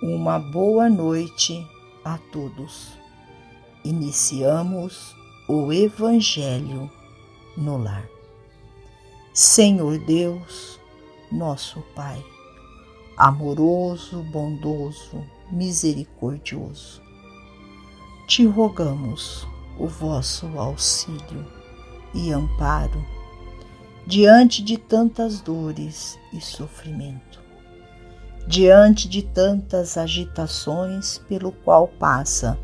uma boa noite a todos. Iniciamos o Evangelho no Lar. Senhor Deus, nosso Pai, amoroso, bondoso, misericordioso, te rogamos o vosso auxílio e amparo diante de tantas dores e sofrimento diante de tantas agitações pelo qual passa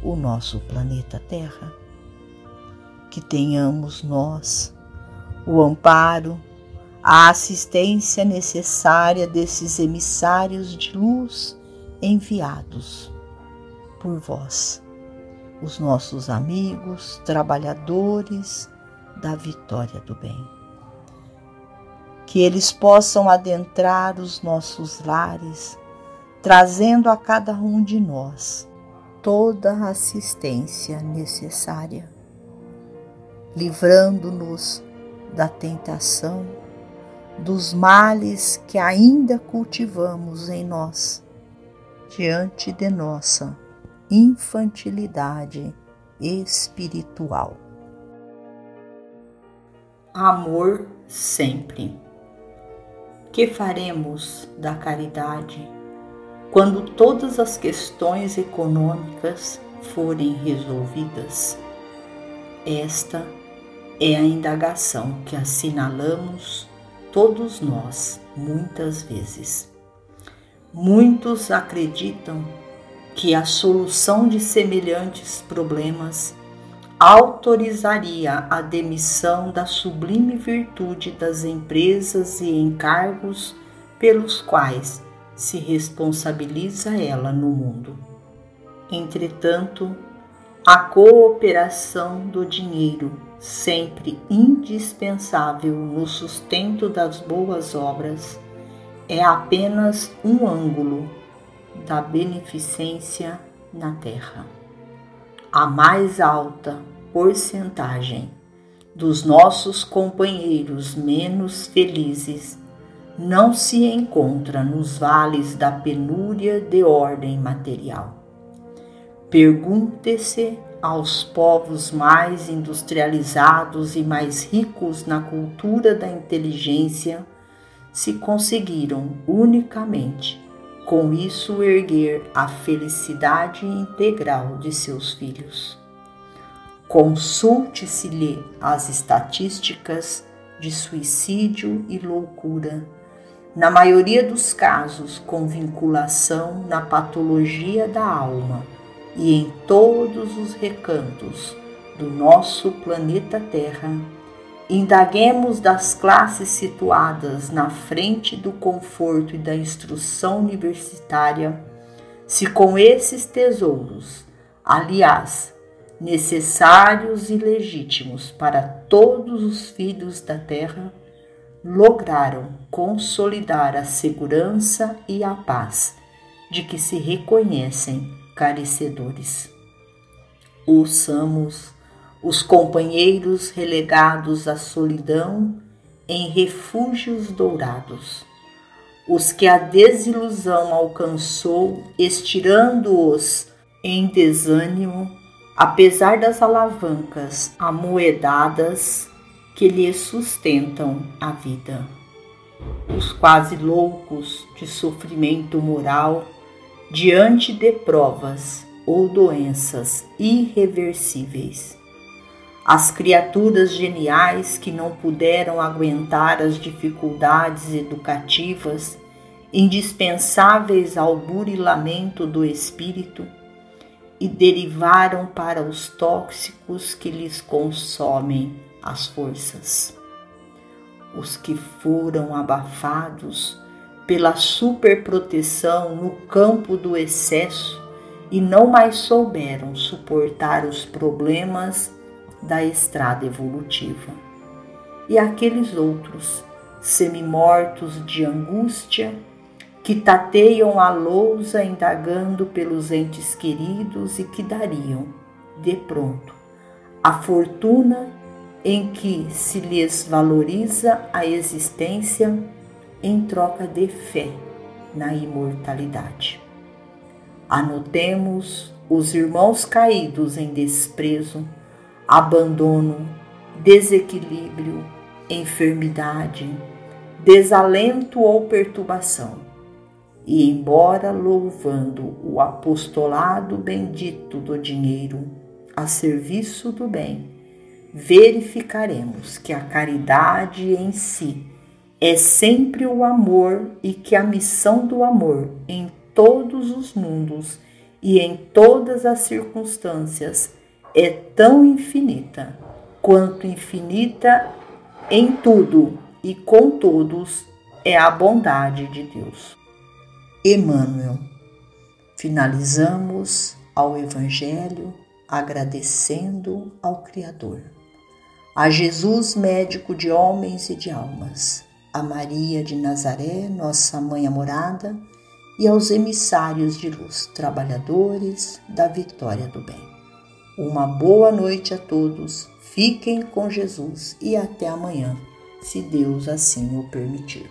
o nosso planeta Terra. Que tenhamos nós o amparo, a assistência necessária desses emissários de luz enviados por vós, os nossos amigos, trabalhadores da vitória do bem que eles possam adentrar os nossos lares, trazendo a cada um de nós toda a assistência necessária, livrando-nos da tentação, dos males que ainda cultivamos em nós, diante de nossa infantilidade espiritual. Amor sempre. Que faremos da caridade quando todas as questões econômicas forem resolvidas? Esta é a indagação que assinalamos todos nós muitas vezes. Muitos acreditam que a solução de semelhantes problemas autorizaria a demissão da sublime virtude das empresas e encargos pelos quais se responsabiliza ela no mundo. Entretanto, a cooperação do dinheiro, sempre indispensável no sustento das boas obras, é apenas um ângulo da beneficência na terra. A mais alta porcentagem dos nossos companheiros menos felizes não se encontra nos vales da penúria de ordem material. Pergunte-se aos povos mais industrializados e mais ricos na cultura da inteligência se conseguiram unicamente com isso erguer a felicidade integral de seus filhos. Consulte-se-lhe as estatísticas de suicídio e loucura, na maioria dos casos com vinculação na patologia da alma e em todos os recantos do nosso planeta Terra. Indaguemos das classes situadas na frente do conforto e da instrução universitária se com esses tesouros, aliás, necessários e legítimos para todos os filhos da terra, lograram consolidar a segurança e a paz de que se reconhecem carecedores. Ouçamos os companheiros relegados à solidão em refúgios dourados, os que a desilusão alcançou, estirando-os em desânimo apesar das alavancas amoedadas que lhe sustentam a vida. Os quase loucos de sofrimento moral diante de provas ou doenças irreversíveis. As criaturas geniais que não puderam aguentar as dificuldades educativas indispensáveis ao burilamento do espírito e derivaram para os tóxicos que lhes consomem as forças. Os que foram abafados pela superproteção no campo do excesso e não mais souberam suportar os problemas da estrada evolutiva. E aqueles outros, semimortos de angústia, que tateiam a lousa indagando pelos entes queridos e que dariam, de pronto, a fortuna em que se lhes valoriza a existência em troca de fé na imortalidade. Anotemos os irmãos caídos em desprezo, abandono, desequilíbrio, enfermidade, desalento ou perturbação. E, embora louvando o apostolado bendito do dinheiro a serviço do bem, verificaremos que a caridade em si é sempre o amor e que a missão do amor em todos os mundos e em todas as circunstâncias é tão infinita quanto infinita em tudo e com todos é a bondade de Deus. Emmanuel. Finalizamos ao Evangelho agradecendo ao Criador, a Jesus, médico de homens e de almas, a Maria de Nazaré, nossa mãe amorada, e aos emissários de luz, trabalhadores da vitória do bem. Uma boa noite a todos, fiquem com Jesus e até amanhã, se Deus assim o permitir.